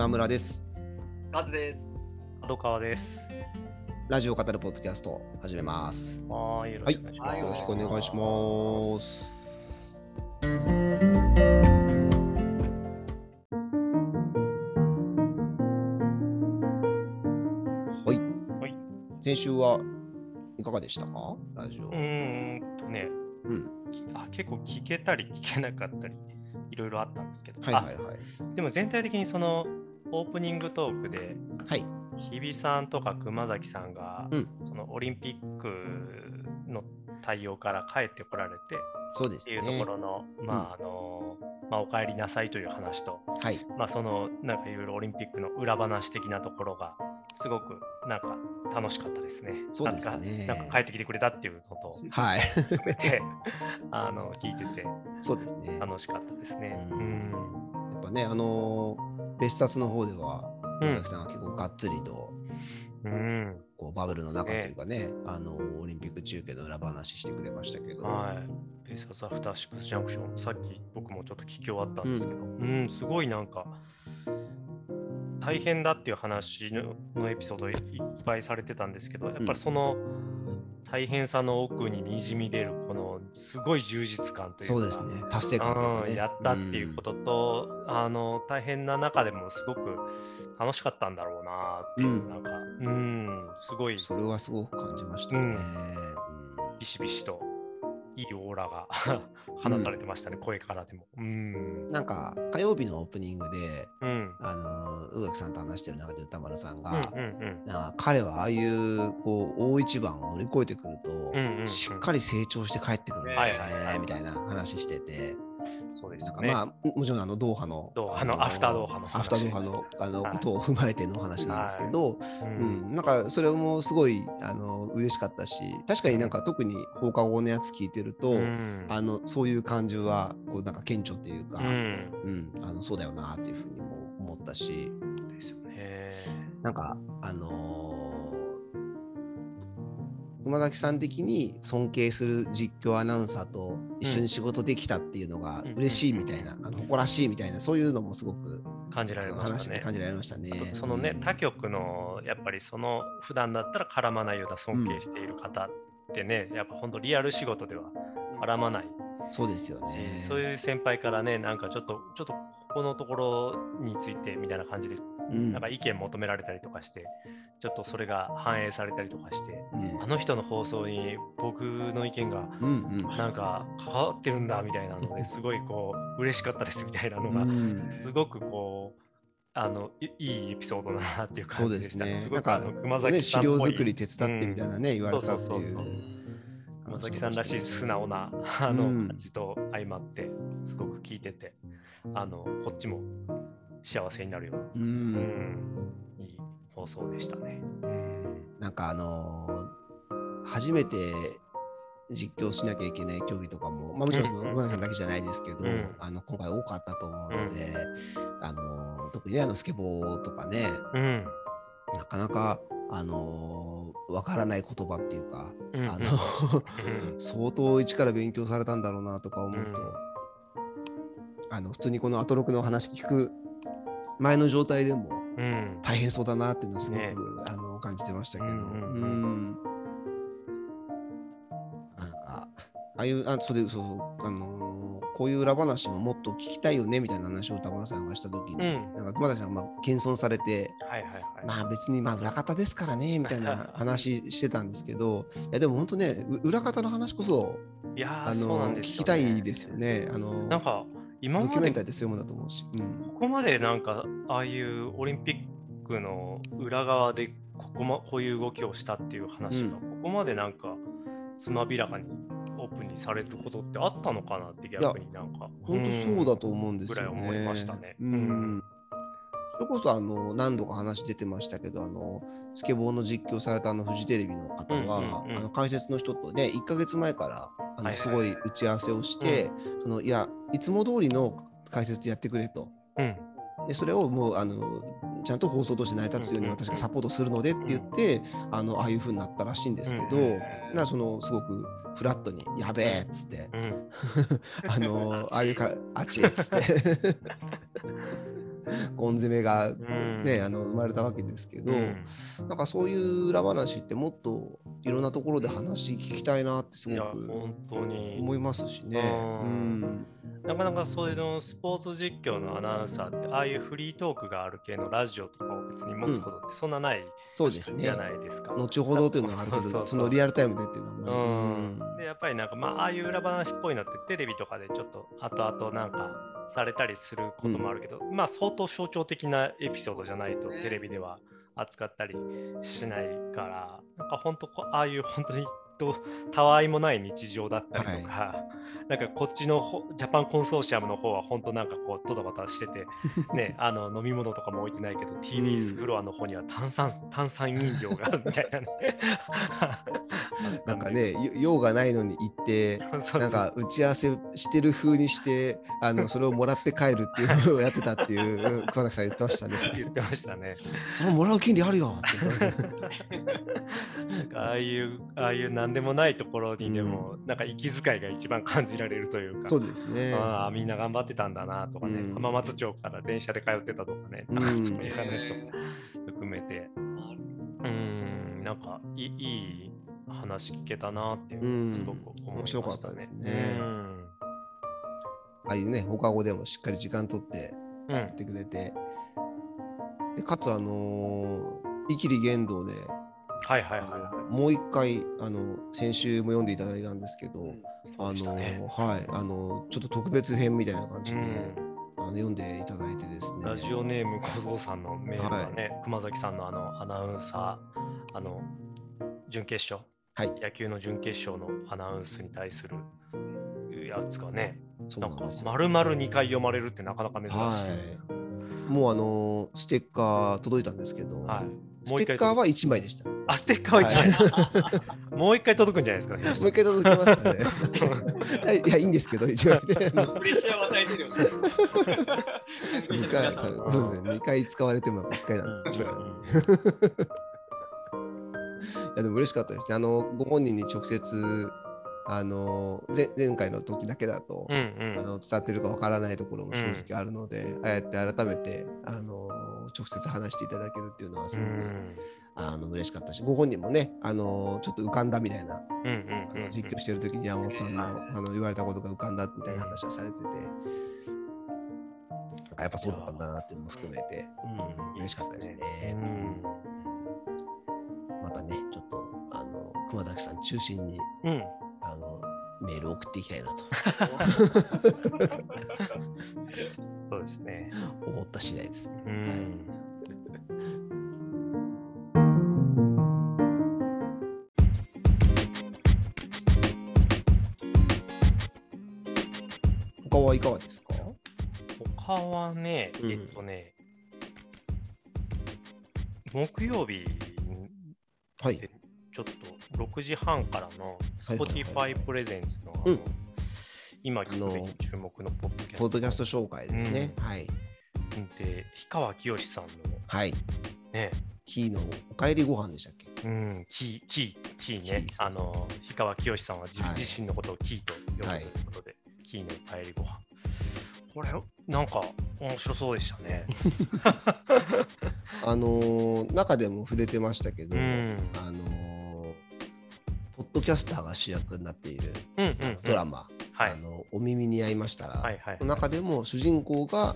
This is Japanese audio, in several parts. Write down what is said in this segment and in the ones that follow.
今村です。カズです。角川です。ラジオを語るポッドキャスト始めます。はい、よろしくお願いします。はいよろしくお願いします。はい。はい先週はいかがでしたか？ラジオ。うーんとね、うん。きあ結構聞けたり聞けなかったり、いろいろあったんですけど、はいはいはい。あでも全体的にそのオープニングトークで、はい。日比さんとか熊崎さんが、うんそのオリンピックの対応から帰ってこられてそうですね。っていうところの、まああのまあ、お帰りなさいという話と、はい。まあ、そのなんかいろいろオリンピックの裏話的なところがすごくなんか楽しかったですね。そうですねなんか帰ってきてくれたっていうのとはい。含めて あの聞いててそうですね。楽しかったですね。ううんん。やっぱね、あのーベスタツの方では、うん。山崎さんが結構がっつりと、うん。こうバブルの中というかね、あのオリンピック中継の裏話してくれましたけど、はい。ペーサーズアフターシックスジャンクション、さっき僕もちょっと聞き終わったんですけど、うん、すごいなんか、大変だっていう話ののエピソードいっぱいされてたんですけど、やっぱりその大変さの奥ににじみ出る、すごい充実感というか、そうですね、達成感ね。うん、やったっていうことと、あの大変な中でもすごく楽しかったんだろうなっていう、うん。なんか、うん、すごい。それはすごく感じましたね。ビシビシといいオーラが 放たれてましたね、声からでも。うん。なんか火曜日のオープニングで、うん。あの宇垣さんと話してる中で歌丸さんが、うんうんなんか彼はああいうこう大一番を乗り越えてくると、うんうんうんしっかり成長して帰ってくるんだよはいはいはいねみたいな話してて、そうですよね。まあももちろんあのドーハのドーハのアフタードーハの話。アフタードーハのあのはい。ことを踏まえてのお話なんですけど、ううん、なんかそれもすごいあの嬉しかったし確かになんか特に放課後のやつ聞いてると、うん。あのそういう感じはこうなんか顕著っていうか、うん。うん。あのそうだよなっていうふうにも思ったし。ですよね。なんかあのー熊崎さん的に尊敬する実況アナウンサーと一緒に仕事できたっていうのがうん嬉しいみたいな、あの誇らしいみたいなそういうのもすごく感じられましたね。感じられましたねそのね、他局のやっぱりその普段だったら絡まないような尊敬している方ってね、やっぱ本当リアル仕事では絡まないそうですよね。し、そういう先輩からね、なんかちょっと、ちょっとここのところについてみたいな感じで、うんなんか意見求められたりとかして、ちょっとそれが反映されたりとかして、うん。あの人の放送に僕の意見がなんか関わってるんだみたいなのですごいこう嬉しかったですみたいなのがうん。すごくこうあのいいいエピソードだなっていう感じですした。ね。ね。すごくあの熊ね崎さんっぽい。資料作り手伝ってみたいなね、言われたっていう。そうそうそう。そう。熊崎さんらしい素直なあのうん感じと相まってすごく聞いててあのこっちも幸せになるような、ううん。ん、いい放送でしたね。うん。なんかあのー初めて実況しなきゃいけない競技とかも、まあ、もちろんそのうんうん。熊崎さんだけじゃないですけど、うん。あの今回多かったと思うので、あのー特にねあのスケボーとかねうん。なかなかあのーわからない言葉っていうか、うんあのうん。相当一から勉強されたんだろうなとか思うと、うん。あの普通にこのアトロクの話聞く前の状態でもうん。大変そうだなっていうのはすごく、ね。あの感じてましたけど、うんうんなん。かああいうあそれそうそうあのーこういう裏話ももっと聞きたいよねみたいな話を田村さんがした時に、うん。なんか熊崎さんがまあ謙遜されて、はいはいはい。まあ別にまあ裏方ですからねみたいな 話してたんですけどいやでも本当ねう裏方の話こそいやあーそうなのんですよ、ね、聞きたいですよね。あのなんか今ドキュまでメンタリーってそういうものだと思うし。うんここまでなんかああいうオリンピックの裏側でここ,、ま、こういう動きをしたっていう話が、うんここまでなんかつまびらかにオープンにされることってあったのかなって逆になんか本当そうだと思うんですよね。ぐらい思いましたねううんん。それこそあの何度か話出てましたけど、あのスケボーの実況されたあのフジテレビの方は、うんうんうん。あの解説の人とね、1ヶ月前からあのすごい打ち合わせをして、そのいや、いつも通りの解説やってくれと。うん。でそれをもうあのちゃんと放送として成り立つように私がサポートするのでって言って、あのああいう風になったらしいんですけど、なそのすごくフラットに「やべえ」っつって、うん。あのああいうかあっちっつって ゴン攻めが、ん。ねあの生まれたわけですけど、うん。なんかそういう裏話ってもっといろんなところで話聞きたいなってすごく本当に。思いますしね。ううん。んなかなかそういうのスポーツ実況のアナウンサーって、ああいうフリートークがある系のラジオとかを別に持つことってそんなないそうですね。じゃないですか。後ほどというのがあるけど、そうそのリアルタイムでっていうのうはん、でやっぱりなんかまあああいう裏話っぽいのってテレビとかでちょっと後々なんかされたりすることもあるけど、まあ相当象徴的なエピソードじゃないとテレビでは扱ったりしないからなんか本当ああいう本当にとたわいもない日常だったりとか、なんかこっちのほジャパンコンソーシアムの方は本当なんかこうドタバタしてて ねあの飲み物とかも置いてないけど TBS フロアの方には炭酸炭酸飲料があるみたいなね なんかね、よ用がないのに行って、なんか打ち合わせしてる風にして、あのそれをもらって帰るっていうのをやってたっていう、熊崎さん言ってましたね。言ってましたね。そのもらう権利あるよって。なんかああいう、ああいう何でもないところにでも、なんか息遣いが一番感じられるというか、そうですね。ああ、みんな頑張ってたんだなとかね、うん。浜松町から電車で通ってたとかね、うん。なんかそういう話とか含めて、うん、なんかいい話聞けたなってすごく思いま面白かったしたね。ですね。うん。ああいうね、放課後でもしっかり時間取ってうん。やってくれて、でかつ、あのー、イキリ言動で、はいはいはいはもう一回、あの、先週も読んでいただいたんですけど、うあでしたねの。はい、あの、ちょっと特別編みたいな感じで、うんあの読んでいただいてですね。ラジオネーム小僧さんのメールがね、熊崎さんのあのアナウンサー、あの準決勝、はい野球の準決勝のアナウンスに対するやつがね、そうなんかなんですよ丸々2回読まれるってなかなか珍しい。はい。もうあのーステッカー届いたんですけど、はいステッカーは1枚でした。もあ、ステッカーは1枚。もう一回届くんじゃないですか、ね。う一回届きますかね。いや、いいんですけど、一応ね。プレッシャーを与えてるよね。2回 そうですね、2回使われても1回なんで、一枚なんで いや、でも嬉しかったですね。あの、ご本人に直接、あの、前前回の時だけだと、うんうんあの伝わってるかわからないところも正直あるので、ああやって改めて、あの直接話していただけるっていうのはすごく、うんあの嬉しかったし、ご本人もね、あのちょっと浮かんだみたいな、実況してる時に山本さんの,、はい。あの言われたことが浮かんだみたいな話はされてて、あやっぱそうだったんだなっていうのも含めて、う。ん嬉しかったですね。うん。またね、ちょっとあの熊崎さん中心にうん。あのメールを送っていきたいなと。そうですね。思った次第ですね。うんはいかがですか？他はね、うんえっとね、木曜日はい。でちょっと6時半からの Spotify プレゼンツの今聞くべき注目のポッドキャスト。ポッドキャスト紹介ですね。うんはい。で、氷川きよしさんのはい。ね、キーのおかえりご飯でしたっけ？うん、キー、キー、キーキー。ねあの、氷川きよしさんは自,、身のことをキーと呼ぶとはいいうことで、キーの帰りご飯。これ、なんか面白そうでしたね。あのー中でも触れてましたけど、うん。あのーポッドキャスターが主役になっているうんうん、うん。ドラマ、はいあ。のお耳に合いましたら、はいはい。の中でも主人公が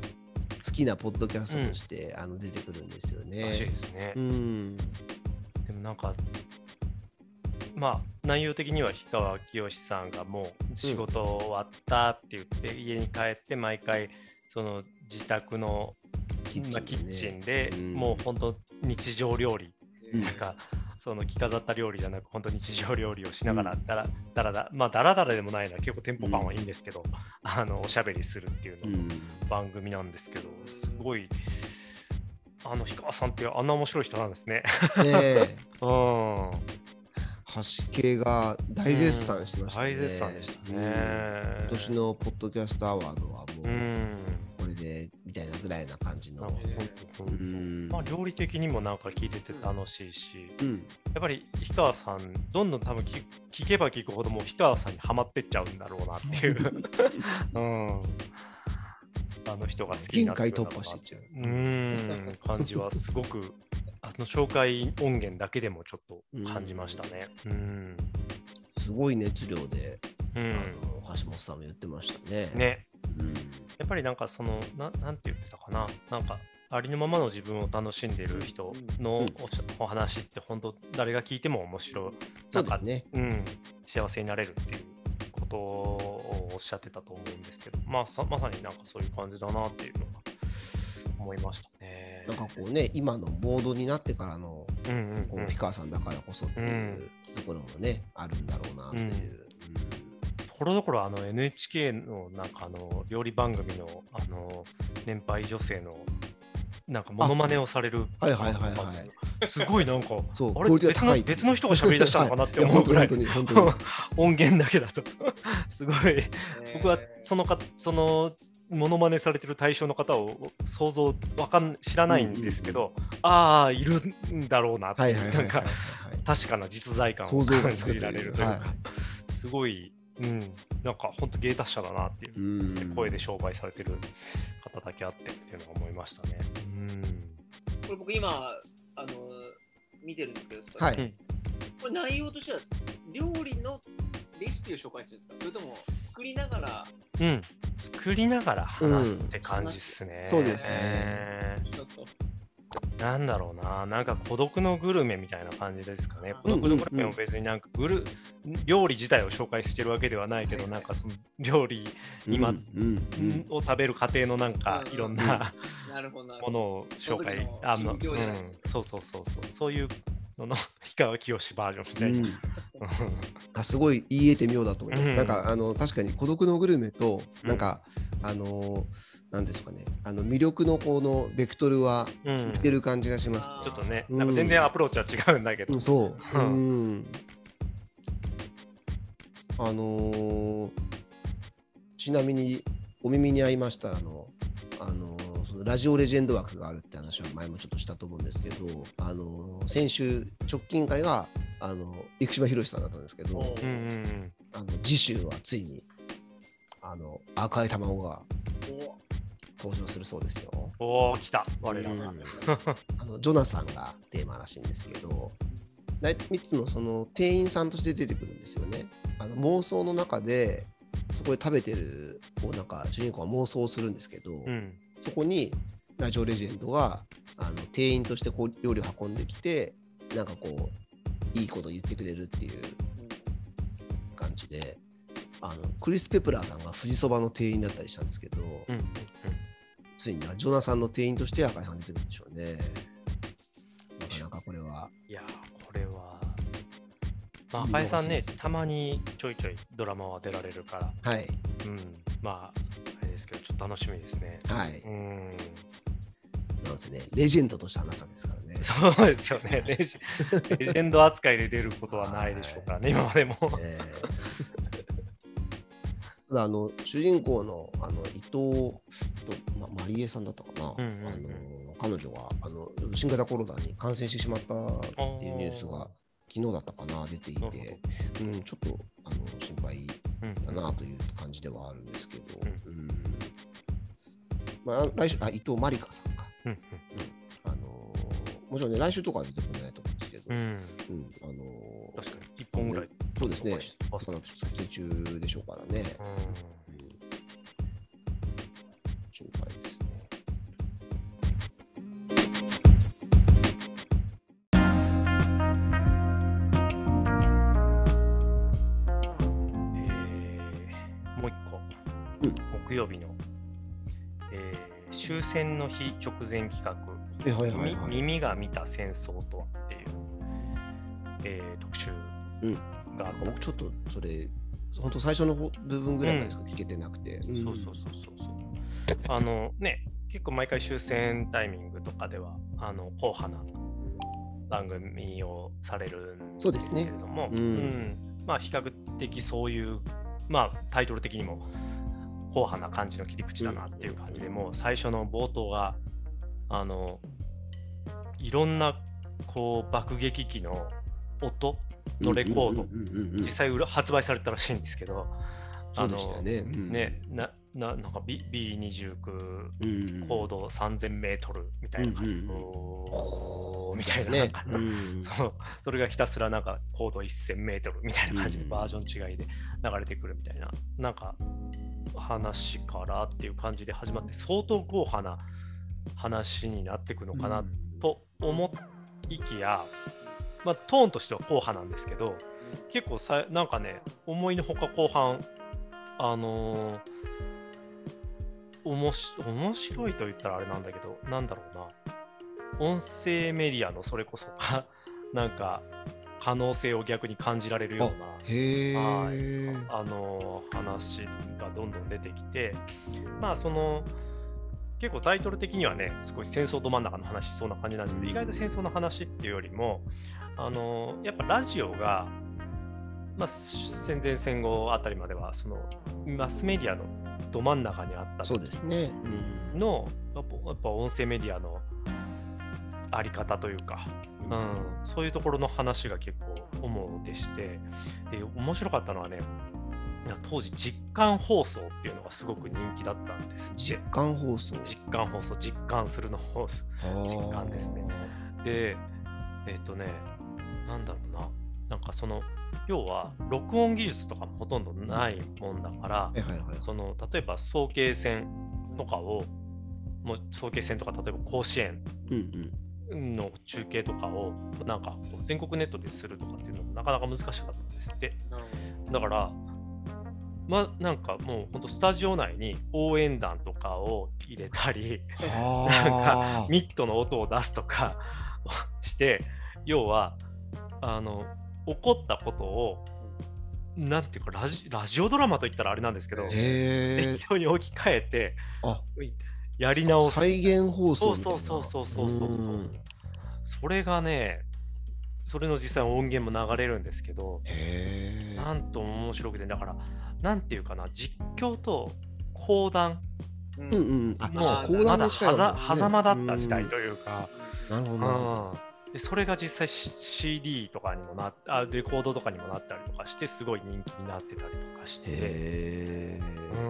好きなポッドキャストとして、あの出てくるんですよね。らしいですね。うん。でもなんか、まあ、内容的には氷川きよしさんがもう仕事終わったって言って、家に帰って毎回、その自宅のキッチンで。ねまあキッチンで、うん。もう本当日常料理、うん。なんかその着飾った料理じゃなく本当日常料理をしながらだらだらだまあだらだらでもないな。結構テンポ感はいいんですけど、あのおしゃべりするっていうの。番組なんですけど、すごいあの氷川さんってあんな面白い人なんですね。で、うん。橋系が大絶賛してましたね。大絶賛でしたね。うん今年のポッドキャストアワードはもう、うん。これでみたいなぐらいな感じの。まあ料理的にもなんか聞いてて楽しいし、うんやっぱり氷川さん、どんどん多分聞聞けば聞くほどもう氷川さんにはまってっちゃうんだろうなっていう。うん。あの人が好きにな限界突破していっちゃううーん感じはすごくあの紹介音源だけでもちょっと感じましたね。うん。すごい熱量で、うん。あの橋本さんも言ってましたね。ね。うん。やっぱりなんかそのななんて言ってたかな。なんかありのままの自分を楽しんでる人のうん。お話って本当誰が聞いても面白い。そうですね。うん、幸せになれるっていうことをおっしゃってたと思うんですけど、まあ、さまさになんかそういう感じだなっていうのが思いましたね。なんかこうね、今のモードになってからの、うんうんうん。こう氷川さんだからこそっていうところもね、あるんだろうなっていう。ところどころあの NHK のなんかあの料理番組のあの年配女性のなんかモノマネをされる。はいはいはいはい。すごいなんかそう、あれ別の別の人が喋り出したのかなってはい思うぐらい。や本当に本当に本 音源だけだと。すごい。僕はそのかそのモノマネされてる対象の方を想像わかん知らないんですけど、ああいるんだろうなってなんか確かな実在感を想像が感じられるというか、はすごい、うん、なんか本当芸達者だなっていうい、うん。声で商売されてる方だけあってっていうのは思いましたね。これ僕今、あの、見てるんですけど、はい、うんこれ内容としては料理のレシピを紹介するんですか？それとも作りながら、うん、うん、作りながら話すって感じっすね。そうですね。なんだろうな、なんか孤独のグルメみたいな感じですかね。孤うん独のグルメも別になんかグル、料理自体を紹介してるわけではないけど、はい。なんかその料理今うんうんを食べる過程のなんかうん。いろんななるほどなるも。のを紹介あの、うん、そうそうそうそう、そういうのの 氷川きよしバージョンみたいな。あすごい言い得て妙だと思います。うんなんかあの確かに孤独のグルメと、うんなんか、あのなんですかね、あの魅力のこのベクトルはうん似てる感じがします、あちょっとね、うんなんか全然アプローチは違うんだけどうん、。そう。ううんん。あのーちなみにお耳に合いましたあの、あのーラジオレジェンド枠があるって話を前もちょっとしたと思うんですけど、あのー先週直近会があの生島博さんだったんですけど、おーうんうんあの次週はついにあの赤い卵がお登場するそうですよ。おお、来た、我らが。うんあのジョナサンがテーマらしいんですけど、大いつもその店員さんとして出てくるんですよね。あの妄想の中で、そこで食べてる、こうなんか主人公は妄想をするんですけど、うん。そこにラジオレジェンドがあの店員としてこう料理を運んできて、なんかこう、いいこと言ってくれるっていう感じで、あのクリス・ペプラーさんが富士そばの店員だったりしたんですけど、うん。うん。ついにはジョナサンの店員として赤井さん出てくるんでしょうね。なかなかこれは。いやー、これは。まあ、赤井さんね、たまにちょいちょいドラマは出られるから、はい。うん、まあ、っと楽しみですね。はい。うん、なんですね。レジェンドとして話すわけですからね。そうですよねレジ。レジェンド扱いで出ることはないでしょうからね、今までも。えーただあの主人公のあの伊藤と、ま、マリエさんだったかな、うんうんうんあの彼女があの新型コロナに感染してしまったっていうニュースが昨日だったかな出ていて、うん、ちょっとあの心配うんだなという感じではあるんですけど、ううんまあ、来週あ伊藤まりかさんか、うんあのもちろんね来週とかは出てこないと思うんですけど、うん、うん。うん、あの確かに、1本ぐらい。そうですね。飛ばし飛ばすまだ撮影中でしょうからね、うん戦の日直前企画、えはいはいはい。み耳が見た戦争とはっていう、えー特集うん。があったんです。僕ちょっとそれ、本当最初の方部分ぐらいまでしか聞けてなくて。そうそうそうそうそう。あのね、結構毎回終戦タイミングとかでは、あの、硬派な番組をされるんでそうですけれども、うん。まあ比較的そういう、まあタイトル的にも硬派な感じの切り口だなっていう感じで、もう最初の冒頭が、あの、いろんなこう爆撃機の音のレコード実際発売されたらしいんですけど、そうでしたよね。うん。ね、なななんか B- B29 うん高度3000メートルみたいな感じ、みたいな、ね。なんかうん。そうそれがひたすらなんか高度1000メートルみたいな感じでうん。バージョン違いで流れてくるみたいな、なんか話からっていう感じで始まって相当豪華な話になっていくのかなと思いきや、まあ、トーンとしては硬派なんですけど結構さなんかね思いのほか後半あのーおもし面白いと言ったらあれなんだけどなんだろうな。音声メディアのそれこそかなんか可能性を逆に感じられるようなあの話がどんどん出てきて、まあその結構タイトル的にはね、すごい戦争ど真ん中の話しそうな感じなんですけど、意外と戦争の話っていうよりも、あのやっぱラジオが、まあ、戦前戦後あたりまではそのマスメディアのど真ん中にあったそうですね。うん。のやっぱやっぱ音声メディアのあり方というか、うん、そういうところの話が結構主でしてで面白かったのはね当時実感放送っていうのがすごく人気だったんです実感放送？実感放送。実感するの放送。実感ですね。でえっ、とねなんだろうな。なんかその要は録音技術とかもほとんどないもんだから、はいはいはい。その例えば早慶戦とかをもう早慶戦とか例えば甲子園。の中継とかをなんかこう全国ネットでするとかっていうのもなかなか難しかったんですってなるほだからまなんかもうほんとスタジオ内に応援団とかを入れたりはあ。ミットの音を出すとか して要はあの起こったことをなんていうかラジラジオドラマといったらあれなんですけどへえ。適当に置き換えてあ、やり直す。再現放送みたいな。そうそうそうそうそうそれがね、それの実際音源も流れるんですけど。なんとも面白くて、だから、なんていうかな、実況と講談ど。ううんうん。まだはわけですねざ狭間だった時代というか、うんなるほどでそれが実際 CD とかにもなっあ、レコードとかにもなったりとかして、すごい人気になってたりとかして。う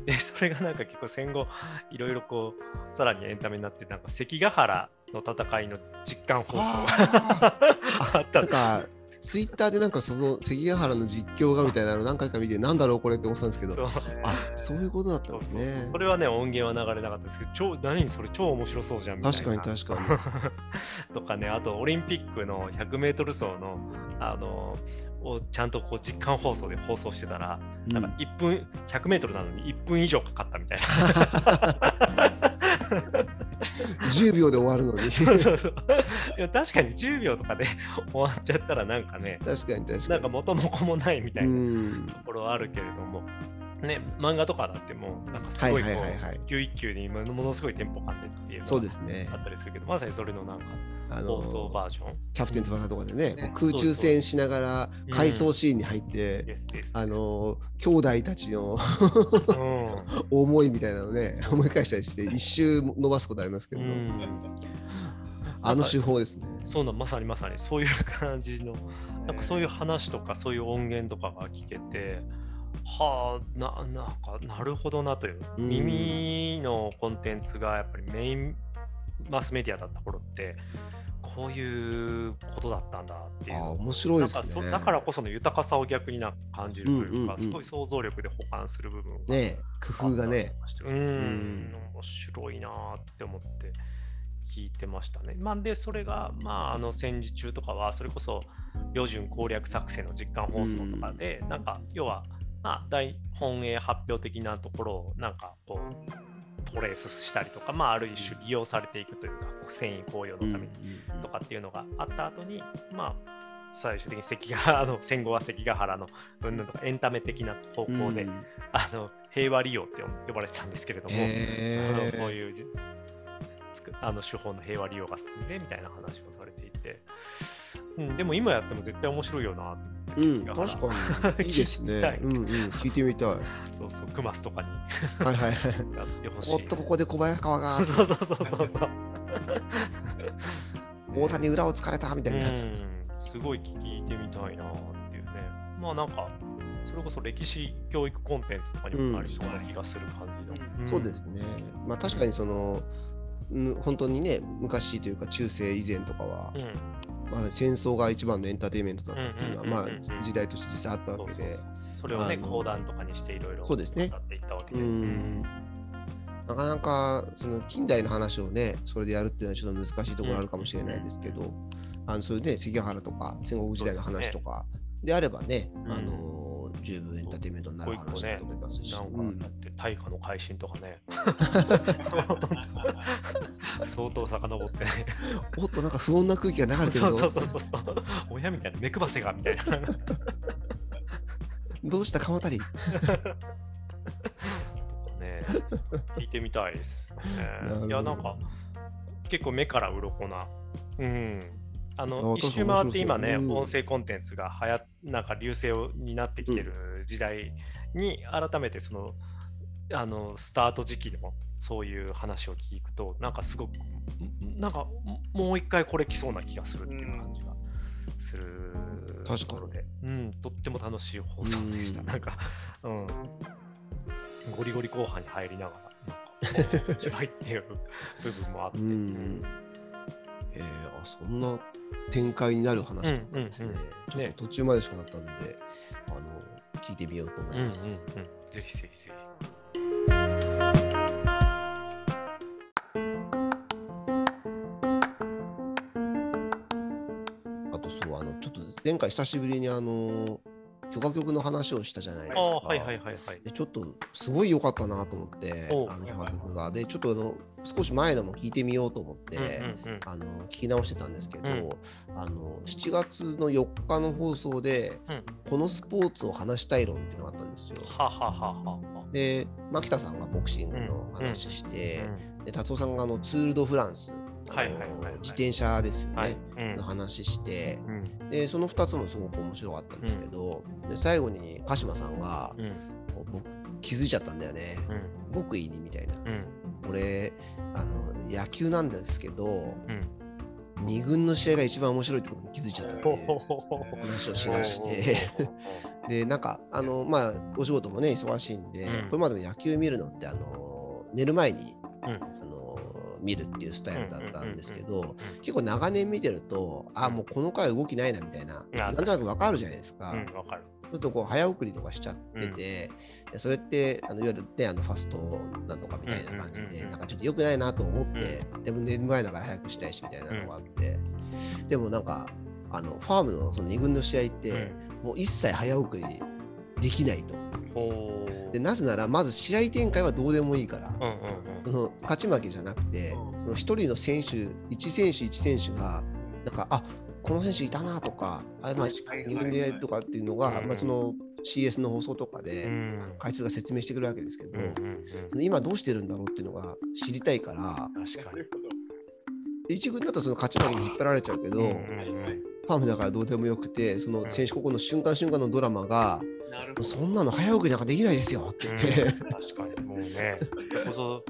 ん、でそれがなんか結構戦後いろいろこうさらにエンタメになってなんか関ヶ原の戦いの実感放送があ あったツイッターでなんかその関ヶ原の実況がみたいなの何回か見て、なんだろうこれって思ってたんですけど、そう。あ、そういうことだったんですそうそうそう。ねそ。れはね音源は流れなかったです。けど超何それ超面白そうじゃんみたいな。確かに確かに。とかねあとオリンピックの 100m 走のあのをちゃんとこう実感放送で放送してたら、なんか1分 100m なのに1分以上かかったみたいな。10秒で終わるのに。そうそうそうでも確かに10秒とかで 終わっちゃったらなんかね確かに確かに。なんか元も子もないみたういなん。ところはあるけれども、ね、漫画とかだってもうなんかすごいこはいはいはいはい。う一球一球にものすごいテンポ感でっていうのそうがですね。あ。ったりするけど、まさにそれのなんか放送バージョン。キャプテン翼とかでね、ね空中戦しながら回想シーンに入って、ですです。あの兄弟たちのうん。思いみたいなのね、思い返したりして、一周伸ばすことありますけど、うん、あの手法ですね。そうなまさにまさに。そういう感じのなんかそういう話とかそういう音源とかが聞けてはあななんかなるほどなという。うん。耳のコンテンツがやっぱりメインマスメディアだった頃ってこういうことだったんだっていう。面白いね。なんかそだからこその豊かさを逆になんか感じるというか、うんうんうん。すごい想像力で保管する部分がね工夫がね。うん、ん。面白いなーって思って聞いてましたね。まあ、で、それが、まあ、あの戦時中とかは、それこそ、旅順攻略作戦の実感放送とかで、なんか、要は、まあ、大本営発表的なところを、なんか、こう、トレースしたりとか、まあ、ある一種利用されていくというか、戦意高揚のためにとかっていうのがあった後に、まあ、最終的に関ヶ の戦後は関ヶ原の云々とかエンタメ的な方向で、うんあの平和利用って呼ばれてたんですけれども、へー。こういうあの手法の平和利用が進んでみたいな話をされていて、うん、でも今やっても絶対面白いよなってうん、確原かに。いいです。ねうんうん、聞いてみたい。は そうそう、クマスとかに いはいはい。やってほしい。おっと、ここで小林川がそうそうそうそうそう。大谷裏を突かれたみたいな。うん、すごい聞いてみたいなっていうね。まあなんか、それこそ歴史教育コンテンツとかにもありそうな気がする感じの。そうですね。まあ確かにその、うん本当にね、昔というか中世以前とかは、うん。まあ、戦争が一番のエンターテインメントだったっていうのは、まあうんうんうんうん。時代として実際あったわけで、それをね、講談とかにしていろいろそうですね。やっていったわけうで。ん、なかなかその近代の話をね、それでやるっていうのはちょっと難しいところあるかもしれないですけど、あのそういうね、関ヶ原とか戦国時代の話とかであればね、うん。あの十分エンターテインメントになる話だと思いますし、なんかって大化の改新とかね。相当遡ってね。おっと、なんか不穏な空気が流れてるぞ。そうそうそうそう親みたいな目くばせがみたいな。どうした鎌足り？ね聞いてみたいです、ね、いやなんか結構目から鱗な。うんああの一周回って今ね、うん。音声コンテンツがはやなんか流星になってきてる時代に改めてそのあのスタート時期のそういう話を聞くとなんかすごくんなんかもう一回これ来そうな気がするっていう感じがするところで、うん、とっても楽しい放送でした。うん。なんか、うん、ゴリゴリ後半に入りながら、なんか、いっていう部分もあって、うんうんえー、あそんな展開になる話だったんですね。うんうんうんちょっと途中までしかなかったんで、あの聞いてみようと思うんうんうんいます。ぜひぜひぜあとそう、あのちょっと前回久しぶりにあの許可曲の話をしたじゃないでひ。すか。はいはいはいはい。でちょっとすごい良かったなと思って、あの許可曲が。で、ちょっとあの少し前のも聞いてみようと思って、うんうんうんあの聞き直してたんですけど、うんあの7月の4日の放送で、うんこのスポーツを話したい論っていうのがあったんですよ。ははははは。で、牧田さんがボクシングの話して、で達夫さんがあのツール・ド・フランス、はいはいはいはい。自転車ですよね、はい。うん。の話して、うん。でその2つもすごく面白かったんですけど、で最後に鹿島さんが、うん。こう僕気づいちゃったんだよね、うん。極意にみたいな。うん。俺あの、野球なんですけど、うん。2軍の試合が一番面白いってことに気づいちゃったっていうほほほほ話をしだして。で、なんか、あの、まあ、お仕事もね、忙しいんで、うん。これまでも野球見るのって、あの、寝る前に、見るっていうスタイルだったんですけうんど、結構長年見てると、あ、もうこの回動きないなみたいな、あなんとなくわかるじゃないですか。うん、わかる。ちょっとこう早送りとかしちゃってて、でそれってあのいわゆる、ね、あのファストなのかみたいな感じで、うんうんうんうん。なんかちょっと良くないなと思って、でも寝る前だから早くしたいしみたいなのがあって、でもなんか、あのファームのその2軍の試合って、もう一切早送りできないと。でなぜなら、まず試合展開はどうでもいいから、うんうんその勝ち負けじゃなくて、一人の選手、1選手1選手が、なんか、あこの選手いたなとか、あまあ、2軍でとかっていうのが、うんまあ、その CS の放送とかうで、ん。解説が説明してくるわけですけど、うんうんうん。今どうしてるんだろうっていうのが知りたいから、確かに。一軍だとその勝ち負けに引っ張られちゃうけど、うんうんフうん。ァームだからどうでもよくて、その選手ここの瞬間瞬間のドラマが、なるほど。そんなの早送りなんかできないですよって。言って、うん。確かにもうね、それこそ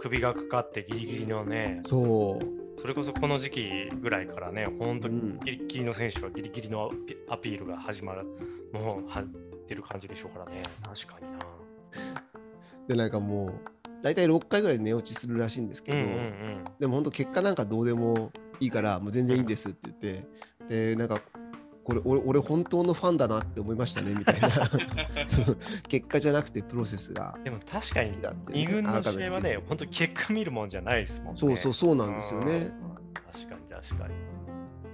首がかかってギリギリのね、そう、それこそこの時期ぐらいからね、本当うん。にギリギリの選手はギリギリのアピールが始まる、もうはってる感じでしょうからね、確かにな。で、なんかもう、大体6回ぐらいで寝落ちするらしいんですけど、うんうんうん。でも本当結果なんかどうでもいいから、もう全然いいんですって言って、で、なんか、これ俺、俺本当のファンだなって思いましたねみたいな、結果じゃなくてプロセスが。でも確かに好きだってね2軍の試合はね本当結果見るもんじゃないですもんね。そうそうそうなんですよね。うん。確かに確かに。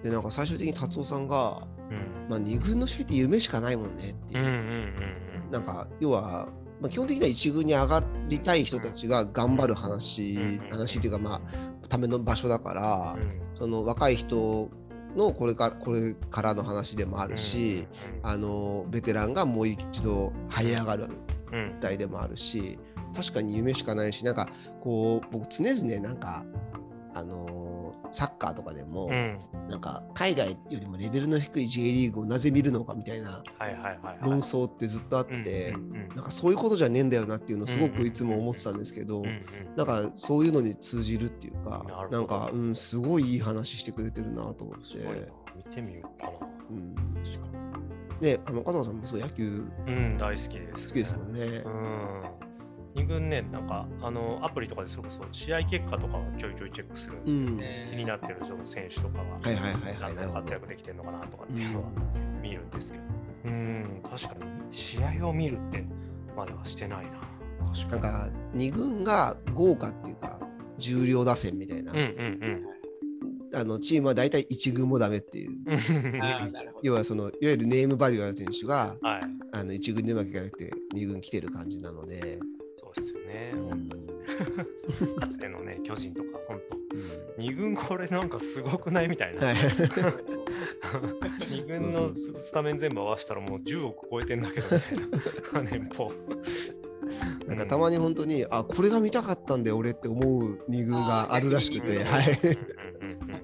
で、なんか最終的に達夫さんが、うん。まあ、2軍の試合って夢しかないもんねっていう。うんうんうんなんか、要は、まあ、基本的には1軍に上がりたい人たちが頑張る話、うん話っていうか、まあ、ための場所だから、うん。その若い人のこれからこれからの話でもあるし、あのベテランがもう一度這い上がるうんうん舞台でもあるし、確かに夢しかないし、なんかこう、僕、常々なんか、あのサッカーとかでも、うん。なんか海外よりもレベルの低い J リーグをなぜ見るのかみたいな。論争ってずっとあって、なんかそういうことじゃねえんだよなっていうのをすごくいつも思ってたんですけど、なんかそういうのに通じるっていうかなんか、うん、すごいいい話してくれてるなと思って。見てみようかな。うん確かね、あの加藤さんもそう野球うん、大好きです、好きですもんねう。ん。二軍ね、なんか、あの、アプリとかでそれこそ試合結果とかはちょいちょいチェックするんですけど、うん。ね気になってる選手とかは、はいはいはいはいなんかなるほど。活躍できてるのかなとかっうんていうのは見るんですけど、うん、確かに。試合を見るってまだしてないな。確かに。なんか2軍が豪華っていうか重量打線みたいな、うんうんあのチームは大体1軍もダメっていう。要はそのいわゆるネームバリューある選手がはい、あの1軍でうまくいかなくて2軍来てる感じなので、そうですよね、本当に。かつてのね、巨人とか、本当、うん。二軍これなんかすごくないみたいな。はい、二軍のスタメン全部合わせたらもう10億超えてんだけどみたいな。年 俸。なんかたまに本当に、あこれが見たかったんで俺って思う2軍があるらしくて、うん。はい、うんうんうんうん。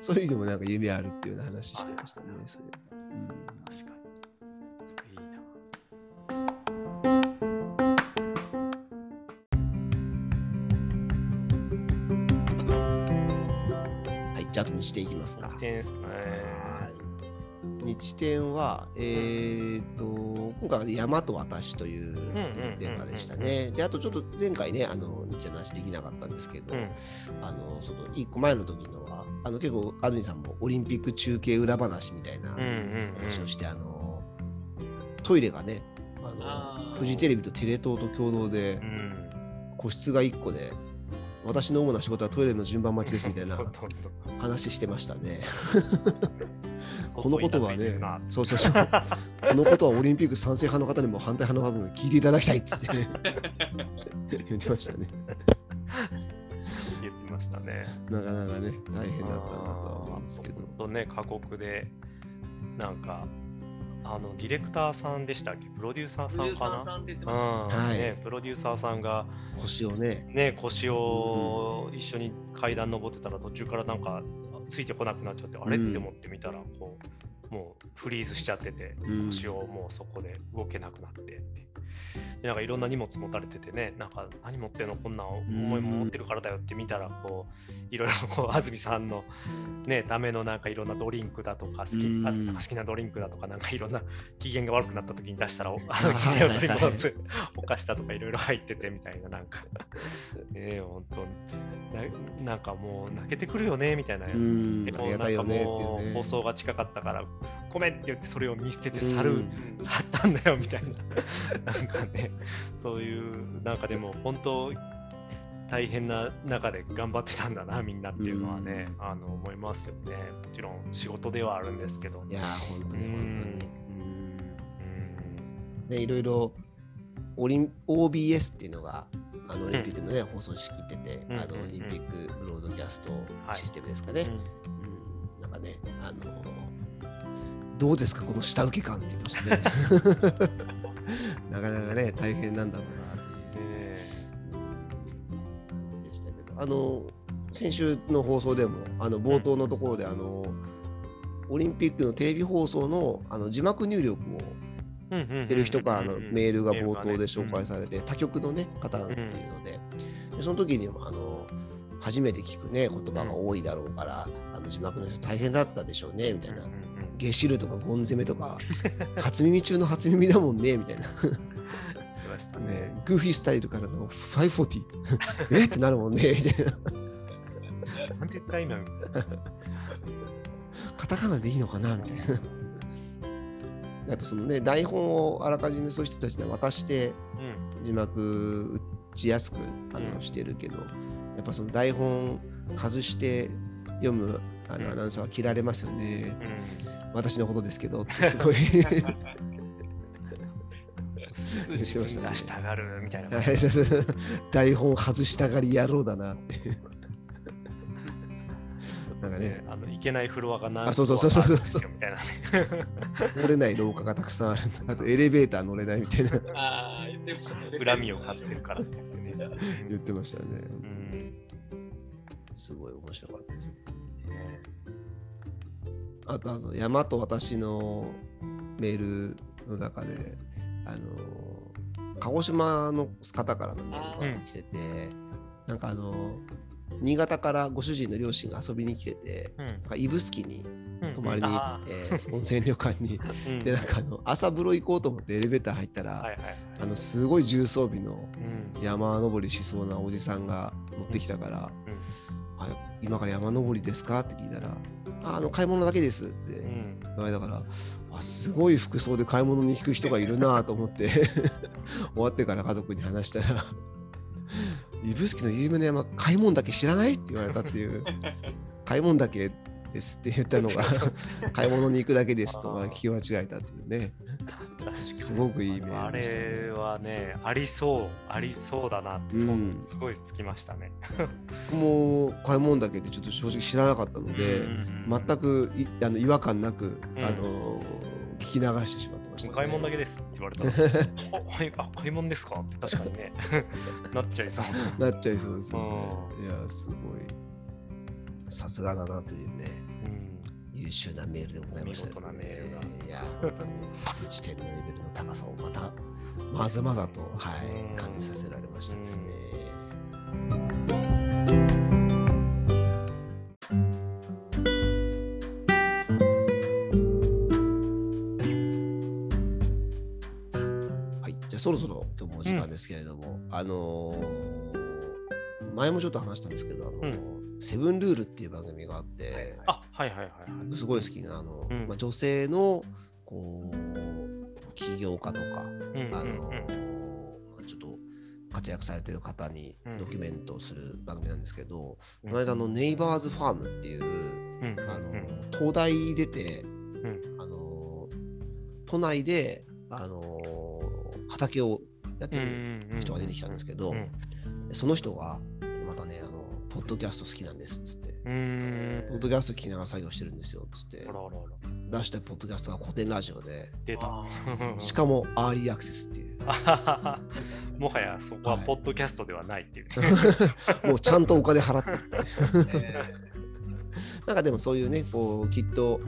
そういう意味でもなんか夢あるっていうような話してましたね。それ。うんじゃああと日展いきますか。日展ですね。日展は、えー、と今回は、ね、山と私といううんうんテーマでしたね。で、あとちょっと前回ね、あの日展の話できなかったんですけど、うんあのその一個前の時のは、あの結構、安住さんもオリンピック中継裏話みたいな話をして、あのトイレがね、あのフジテレビとテレ東と共同でうん。個室が1個で、私の主な仕事はトイレの順番待ちですみたいな 話してましたね。このことはねそうそうそう。このことはオリンピック賛成派の方にも反対派の方にも聞いていただきたいっつってね言ってましたね。言ってましたね。なかなかね、大変だったなとは思うんですけど。本当ね、過酷で、なんか、あのディレクターさんでしたっけ？プロデューサーさんかな？ね。はい。ね、プロデューサーさんが、腰をね、ね、腰を一緒に階段登ってたら途中からなんかついてこなくなっちゃって、あれ？うん。って思ってみたらこうもうフリーズしちゃってて、うん。腰をもうそこで動けなくなってって。でなんかいろんな荷物持たれててねなんか何持ってんのこんな重いもん持ってるからだよって見たらこういろいろこう安住さんのねためのなんかいろんなドリンクだとか好きうん。安住さんが好きなドリンクだとかなんかいろんな機嫌が悪くなった時に出したらおあはいの機嫌を取り戻すお菓子だとかいろいろ入っててみたいななんか。ねえ本当ななんかもう泣けてくるよねみたいな、うん、でなんかもいうね。放送が近かったからごめんって言ってそれを見捨てて去る、うん。うん去ったんだよみたいな。なんかねそういうなんかでも本当大変な中で頑張ってたんだなみんなっていうのはね、あの思いますよね。もちろん仕事ではあるんですけど。いやー、本当に本当に。うん。ね、いろいろオリン OBS っていうのがあのオリンピックのね、放送仕切ってて、うん。あのオリンピックブロードキャストはいシステムですかね。うん。うん。なんかね、あのどうですか、この下請け感って言ってましたね。なかなかね、大変なんだろうなという。ね。でしたけど、あの先週の放送でも、あの冒頭のところで、あのオリンピックのテレビ放送のあの字幕入力をしてる人からのメールが冒頭で紹介されて、他局の、ね、方っていうので、でその時にもあの初めて聞く、ね、言葉が多いだろうから、あの字幕の人大変だったでしょうねみたいな。ゲシルとかゴン攻めとか、初耳中の初耳だもんねみたいな。ましたねね。、グーフィースタイルからの540 え？ってなるもんねみたいな。なんて言った今みたいな。カタカナでいいのかなみたいな。あとそのね、台本をあらかじめそういう人たちに渡してうん字幕打ちやすくあの、うんしてるけど、やっぱその台本外して読むあの、うんアナウンサーは切られますよね。うん私のことですけどってすごい。すぐ自分がしたがるみたいな。台本外したがり野郎だなって。なんかねね、、あのいけないフロアが何あそうそうそうそうフロアかあるんですよみたいなね。乗れない廊下がたくさんある。あとエレベーター乗れないみたいなああ、言ってましたね。恨みを買ってるからってね。言ってましたね。うんすごい面白かったですね。あとあの山と私のメールの中で、あの鹿児島の方からのメールが来てて、なんかあの新潟からご主人の両親が遊びに来てて、うん。なんか指宿にうん。泊まりに行って、温泉旅館に。うん。で、なんかあの朝風呂行こうと思ってエレベーター入ったら、はいはいはい。あのすごい重装備のうん。山登りしそうなおじさんが乗ってきたから、うんあ今から山登りですか？って聞いたら、ああの買い物だけです。ってうん。言われたから、あすごい服装で買い物に行く人がいるなと思って 終わってから家族に話したら指宿の有名な山買い物だけ知らない？って言われたっていう。買い物だけですって言ったのが 買い物に行くだけですと聞き間違えたっていうね確かにすごくいいメーあれはね、ありそう、ありそうだなって、そううんすごいつきましたね。もう買い物だけでちょっと正直知らなかったので、全くいあの違和感なく、うんあの聞き流してしまってました、ね。買い物だけですって言われたら、あ買い物ですか？って確かにね、なっちゃいそう。なっちゃいそうですよね。ういや、すごい。さすがだなというね、うん優秀なメールでございましたですね。見事なメールがいや、本当に1点のレベルの高さをまた、まざまざと、はいうん、感じさせられましたですね。はい、じゃあそろそろ今日もお時間ですけれども、あのー前もちょっと話したんですけど、あのーセブンルールっていう番組があって、あはいはいはいはい。すごい好きなあの、うん。まあ、女性のこう起業家とか、あのちょっと活躍されてる方にうんドキュメントをする番組なんですけど、うん。この間のネイバーズファームっていう、うんあのうん。東大出て、ん。あの都内で、あの畑をやってる人が出てきたんですけど、その人がポッドキャスト好きなんですっつって、ポッドキャスト聞きながら作業してるんですよっつって。出したポッドキャストが古典ラジオで。出た。あ。しかもアーリーアクセスっていう。あはははもはやそこははい。ポッドキャストではないっていう。もうちゃんとお金払ってって えなんかでもそういうねこうきっと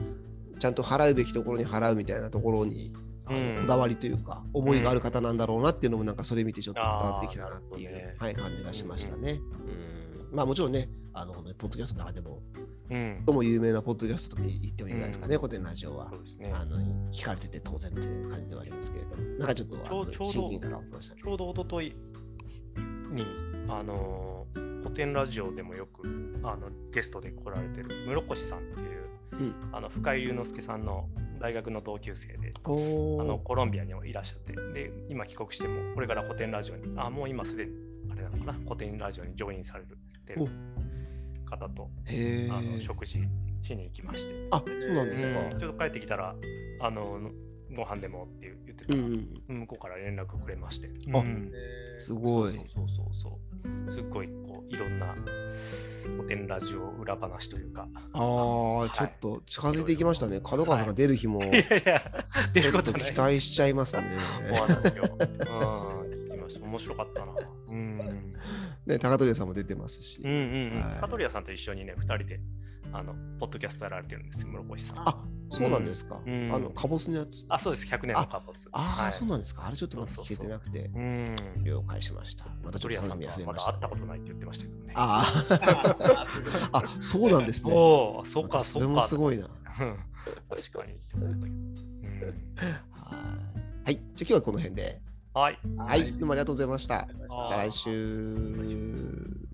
ちゃんと払うべきところに払うみたいなところにこだわりというか、思いがある方なんだろうなっていうのもなんかそれ見てちょっと伝わってきたなっていう、はい、感じがしましたね。うんまあもちろんね、あの本当にポッドキャストの中でも、うん最も有名なポッドキャストと言ってもいいんじゃないですかね、うん古典ラジオはそ。うですね。あの聞かれてて当然っていう感じではありますけれども、なんかちょっとちょちょうどねち。ょうど一昨日に、あのー古典ラジオでもよくあのゲストで来られてる室越さんっていう、うんあの深井龍之介さんの大学の同級生で、おあのーコロンビアにもいらっしゃって、で、今帰国しても、これから古典ラジオに、あ、もう今すでに、あれなのかな、古典ラジオにジョインされるっていう方と、へあのー食事しに行きまして、あ、そうなんですか。うんちょっと帰ってきたら、あの、ご飯でもって言ってたら、うんうん、向こうから連絡くれまして。あうんーすごい。そうそうそうそう。すっごいこういろんな古典ラジオ裏話というか。ああ、ちょっと近づいていきましたね。角川さんが出る日も、いやいや、出るちょっこととない期です。待しちゃいますね。お話を。うん、聞きました。面白かったな。うん。ね、高取さんも出てますし。うんうんうん。はいカトリアさんと一緒にね、二人で、あの、ポッドキャストやられてるんですよ、室越さん。あ、そうなんですか。うんあの、カボスのやつ？あ、そうです、100年のカボス。ああ、はいそうなんですか。あれちょっとまだ聞けそうそうそうてなくて、うん。了解しました。またちょっとカトリアさんとはまが増えまだ会ったことないって言ってましたけどね。ああ、あ、そうなんですね。おお、そうか、そうか。もすごいな。うん確かに。うん はい。じゃあ今日はこの辺で。はい。はい。どうもありがとうございました。ありがとうございましたまた来週。